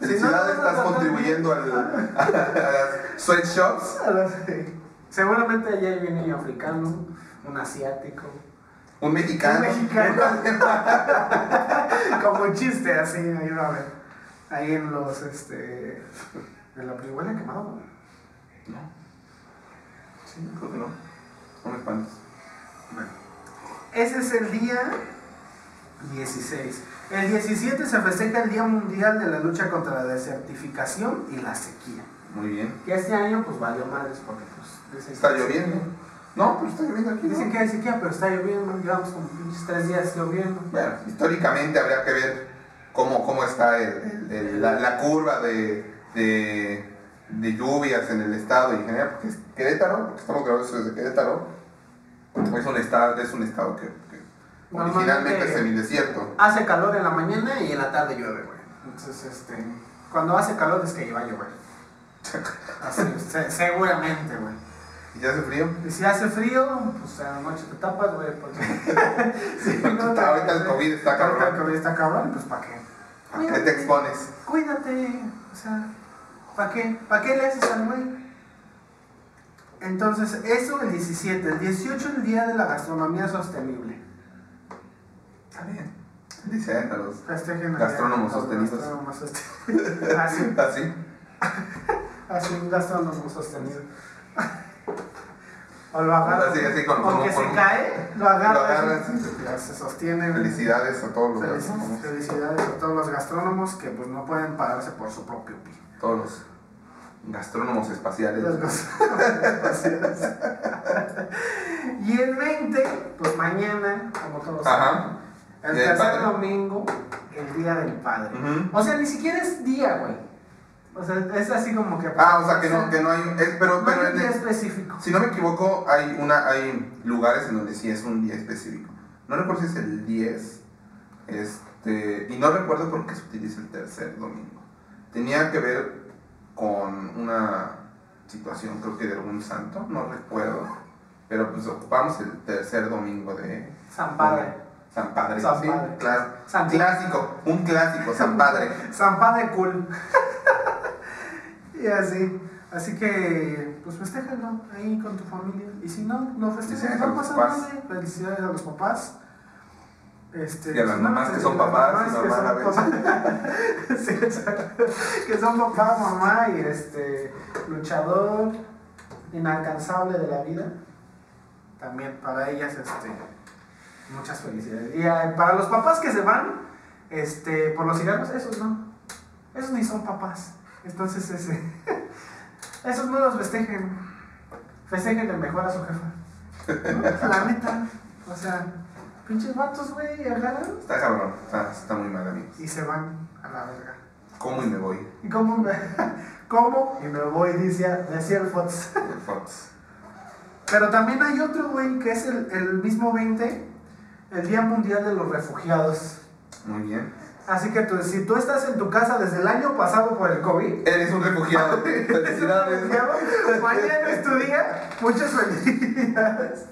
Si felicidades, no, no, no, estás contribuyendo al, a, las sweatshops. A las- sí. Seguramente allá hay un niño africano, un asiático. Un mexicano. Un mexicano. Como un chiste así, ahí va a ver. Ahí en los, este. En la huele quemado, ¿no? No. Sí, creo que no. No me espantes. Bueno. Ese es el día 16. El 17 se festeja el Día Mundial de la Lucha contra la Desertificación y la Sequía. Muy bien. Que este año, pues valió madres porque, pues. Está lloviendo. No, pero está lloviendo aquí. Dicen ¿no? que hay sequía, pero está lloviendo. Llevamos como tres días lloviendo. Bueno, históricamente habría que ver cómo, cómo está el- el- el- la, la curva de, de, de lluvias en el estado y en general, porque es Querétaro, porque estamos grabando eso desde Querétaro, es un estado, es un estado que, que originalmente es semidesierto. Hace calor en la mañana y en la tarde llueve, güey. Entonces, este. Cuando hace calor es que iba a llover. Así, se- seguramente, güey. ¿Y ya hace frío? Y si hace frío, pues a la noche te tapas, güey, porque. sí, no, te- Ahorita el COVID está Ahorita el cabrón. COVID está cabrón, pues ¿para qué? ¿A qué te expones? Cuídate, o sea, ¿para qué? ¿Para qué le haces al güey? Entonces, eso el 17. El 18 el Día de la Gastronomía Sostenible. Está bien. Dicen a los... Festejen Gastrónomos sostenidos. Gastrónomos sostenidos. Así, Así. así, un gastrónomo sostenido. O lo agarras. Así, así, con- o con- que con- se cae, lo ya se sostiene. Felicidades a todos los gastrónomos. Felicidades a todos los gastrónomos que pues no pueden pararse por su propio pie. Todos los gastrónomos espaciales. Los gastrónomos espaciales. y el 20, pues mañana, como todos Ajá. saben, el tercer domingo, el Día del Padre. O sea, ni siquiera es día, güey. O sea, es así como que... Ah, o sea que no, que no hay... es- pero, no pero hay en un día específico. Si no me equivoco, hay, una, hay lugares en donde sí es un día específico. No recuerdo si es el 10. Este, y no recuerdo por qué se utiliza el tercer domingo. Tenía que ver con una situación, creo que de algún santo, no recuerdo. Pero pues ocupamos el tercer domingo de San Padre. San Padre. San sí, Padre. claro. San- Clásico, un clásico, San Padre. San Padre cool. Y así. Así que, pues festéjalo ahí con tu familia. Y si no, no festejes, no los pasa papás. nada. Felicidades a los papás. Este, Y a las mamás que son papás, y a veces. Sí, exacto. que son papá, mamá y este luchador inalcanzable de la vida. También para ellas, este, muchas felicidades. Y eh, para los papás que se van, este, por los cigarros, esos no. Esos ni son papás. Entonces, ese, esos no los festejen. Festejen mejor a su jefa. ¿No? La neta. O sea, pinches vatos, güey, agarran Está cabrón, está, está muy mal, amigos. y se van a la verga. ¿Cómo y me voy? ¿Y cómo me, cómo? Y me voy, decía, decía el Fox. El Fox. Pero también hay otro, güey, que es el, el mismo 20, el Día Mundial de los Refugiados. Muy bien. Así que tú, si tú estás en tu casa desde el año pasado por el COVID, Eres un refugiado. Felicidades. mañana es tu día, muchas felicidades.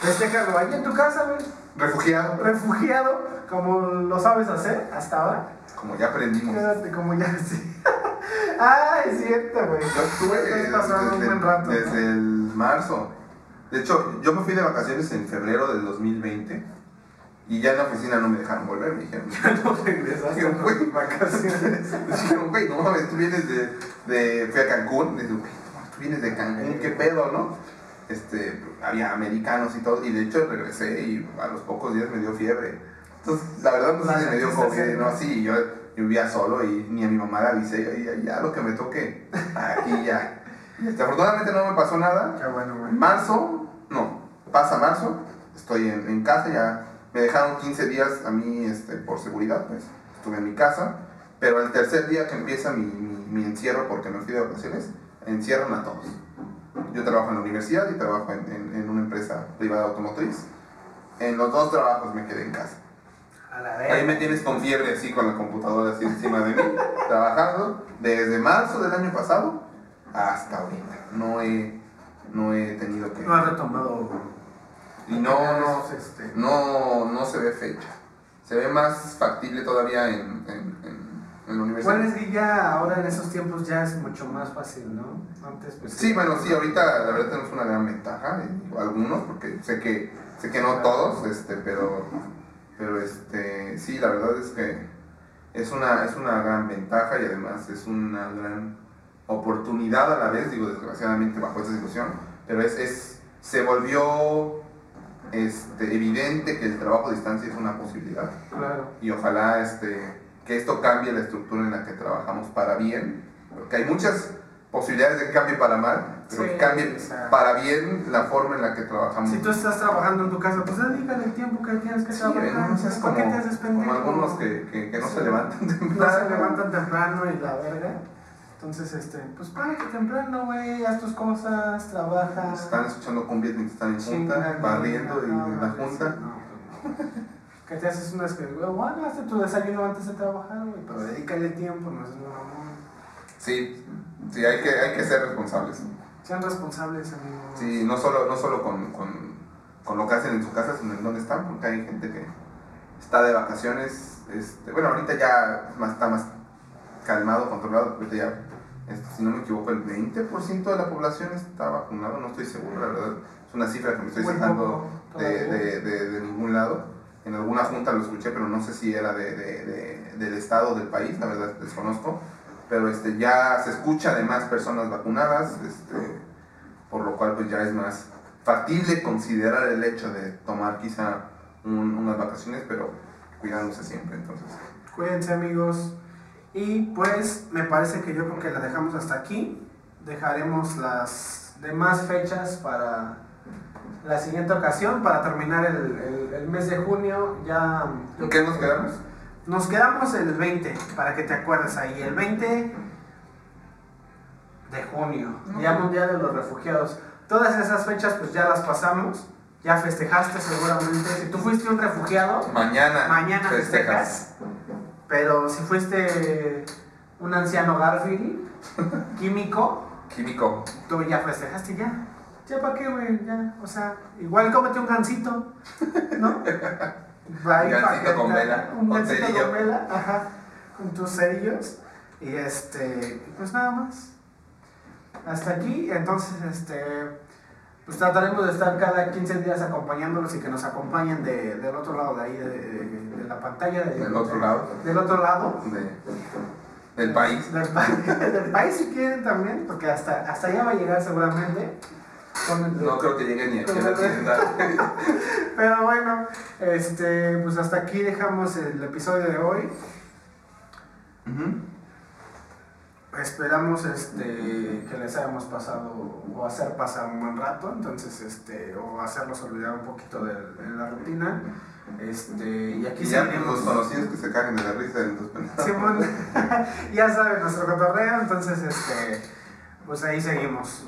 Festéjalo ahí en tu casa, güey, Refugiado. refugiado, como lo sabes hacer hasta ahora. Como ya aprendimos. Quédate como ya, sí. ah, es cierto, güey. Yo estuve Estás pasando un buen rato. desde el marzo. De hecho, yo me fui de vacaciones en febrero del 2020 Y ya en la oficina no me dejaron volver, me dijeron. No regresaste Dijeron, güey, vacaciones. Dijeron, güey, no mames, tú vienes de, de. Fui a Cancún. Digo, güey, tú vienes de Cancún, qué pedo, ¿no? Este, había americanos y todo. Y de hecho regresé y a los pocos días me dio fiebre. Entonces, la verdad, no sé si me dio ¿Qué estás COVID? ¿no? Sí, yo, yo vivía solo y ni a mi mamá le avisé. Y ya, ya lo que me toque, aquí ya. Este, afortunadamente no me pasó nada. Qué bueno, güey. Marzo, no, pasa marzo, estoy en, en casa, ya me dejaron 15 días a mí este, por seguridad, pues estuve en mi casa, pero el tercer día que empieza mi, mi- mi encierro, porque me fui de vacaciones, encierran a todos. Yo trabajo en la universidad y trabajo en, en- en una empresa privada automotriz. En los dos trabajos me quedé en casa. A la Ahí me tienes con fiebre así, con la computadora así encima de mí, trabajando desde marzo del año pasado hasta ahorita. No he, no he tenido que... No ha retomado. Y no, no, Este, no, no se ve fecha. Se ve más factible todavía en, en, en, en la universidad. Bueno, es que ya ahora en esos tiempos ya es mucho más fácil, ¿no? Antes, pues. Sí, bueno, sí, ahorita la verdad tenemos una gran ventaja, eh, algunos, porque sé que, sé que no todos, este, pero, pero este, sí, la verdad es que es una, es una gran ventaja y además es una gran oportunidad a la vez, digo, desgraciadamente bajo esta situación, pero es, es se volvió este, evidente que el trabajo a distancia es una posibilidad Claro. y ojalá este, que esto cambie la estructura en la que trabajamos para bien, porque hay muchas posibilidades de que cambie para mal, pero Sí, que cambie para bien la forma en la que trabajamos. Si tú estás trabajando en tu casa, pues dedícale el tiempo que tienes que Sí, trabajar. no seas ¿Por como, qué te haces como pendejo? algunos que, que, que no Sí. se levantan No temprano. se levantan temprano y la verga. Entonces, este, pues párate temprano, güey, haz tus cosas, trabaja. Están escuchando cumbias mientras están en Chinga, junta, no, barriendo y no, en la junta. no, Que te haces unas que, güey, bueno, hazte tu desayuno antes de trabajar, güey, pero dedícale tiempo, no es mamón. Sí, sí, hay que, hay que ser responsables. Sean responsables, amigos. Sí, no solo, no solo con, con, con lo que hacen en su casa, sino en dónde están, porque hay gente que está de vacaciones. Este, bueno, ahorita ya más, está más calmado, controlado, ahorita ya, este, si no me equivoco, el 20% de la población está vacunado, no estoy seguro, la verdad. Es una cifra que me estoy sacando de, de, de, de ningún lado. En alguna junta lo escuché, pero no sé si era de, de, de- del estado del país, la verdad desconozco. Pero este, ya se escucha de más personas vacunadas, este, por lo cual pues ya es más factible considerar el hecho de tomar quizá un- unas vacaciones, pero cuidándose siempre. Entonces, Cuídense, amigos. Y pues, me parece que yo creo que la dejamos hasta aquí. Dejaremos las demás fechas para la siguiente ocasión, para terminar el, el- el mes de junio. Ya. ¿en qué nos quedamos? Nos quedamos el 20, para que te acuerdes ahí. El 20 de junio, Día Mundial de los Refugiados. Todas esas fechas, pues ya las pasamos. Ya festejaste seguramente. Si tú fuiste un refugiado, Mañana. mañana festejas. festejas. Pero si fuiste un anciano Garfield, químico, Químico. tú ya festejaste ya. ¿Ya para qué, güey? Ya, o sea, igual cómete un gansito, ¿no? Ahí Gansito con vela, Un gansito con vela, ajá, con tus cerillos. Y este, pues nada más. Hasta aquí, entonces, este, pues trataremos de estar cada 15 días acompañándolos y que nos acompañen de, del otro lado de ahí, de, de- de la pantalla. de- Del otro lado. Del otro lado. De, del país. Del, pa- del país si quieren también, porque hasta, hasta allá va a llegar seguramente. Con No creo que llegue ni aquí a la tienda. Pero bueno, este, pues hasta aquí dejamos el episodio de hoy. Esperamos este, que les hayamos pasado o hacer pasar un buen rato, entonces este, o hacerlos olvidar un poquito de, de la rutina. Este, y aquí Y ya seguiremos. los conocidos que se caen de la risa los. Simón, ya saben nuestro cotorreo, entonces este, pues ahí seguimos.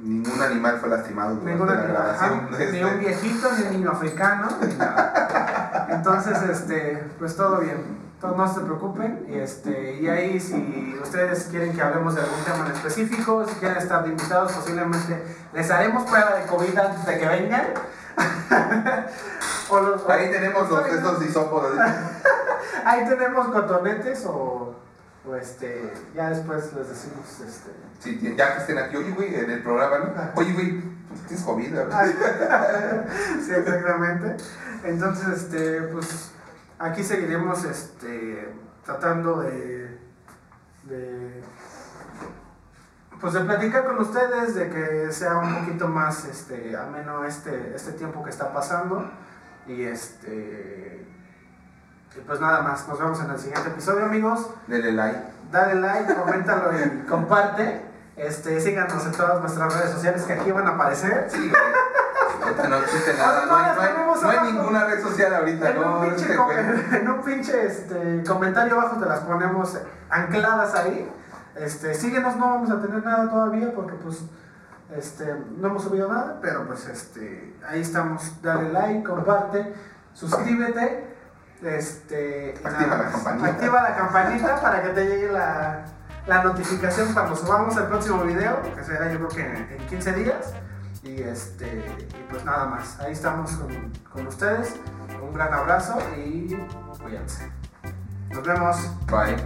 Ningún animal fue lastimado durante Ninguna la grabación ajá, de ni este. un viejito, ni un niño africano, ni nada. Entonces, este, pues todo bien. Todo, no se preocupen. Y, este, y ahí, si ustedes quieren que hablemos de algún tema en específico, si quieren estar de invitados, posiblemente les haremos prueba de COVID antes de que vengan. O los- o- Ahí tenemos los estos hisopos. Ahí tenemos cotonetes o, o este, ya después les decimos, este, Sí, ya que estén aquí, oye, güey, en el programa, ¿no? Oye, güey, Tienes COVID, ¿verdad? sí, exactamente. Entonces, este, pues aquí seguiremos este, tratando de, de, pues de platicar con ustedes, de que sea un poquito más este, ameno este, este tiempo que está pasando. Y este, y pues nada más, nos vemos en el siguiente episodio, amigos. Dele like. Dale like, coméntalo y comparte. Este, síganos en todas nuestras redes sociales que aquí van a aparecer. Sí, no existe nada. No hay, no hay- no hay ninguna red social ahorita, En no. un pinche, en un pinche, este, comentario abajo te las ponemos ancladas ahí. Este, síguenos, no vamos a tener nada todavía porque pues este, no hemos subido nada, pero pues este, ahí estamos. Dale like, comparte, suscríbete. Este, Activa la campanita. Activa la campanita para que te llegue la, la notificación cuando subamos el próximo video, que será yo creo que en, en 15 días. Y, este, y pues nada más, ahí estamos con, con ustedes. Un gran abrazo y cuídense. Nos vemos. Bye.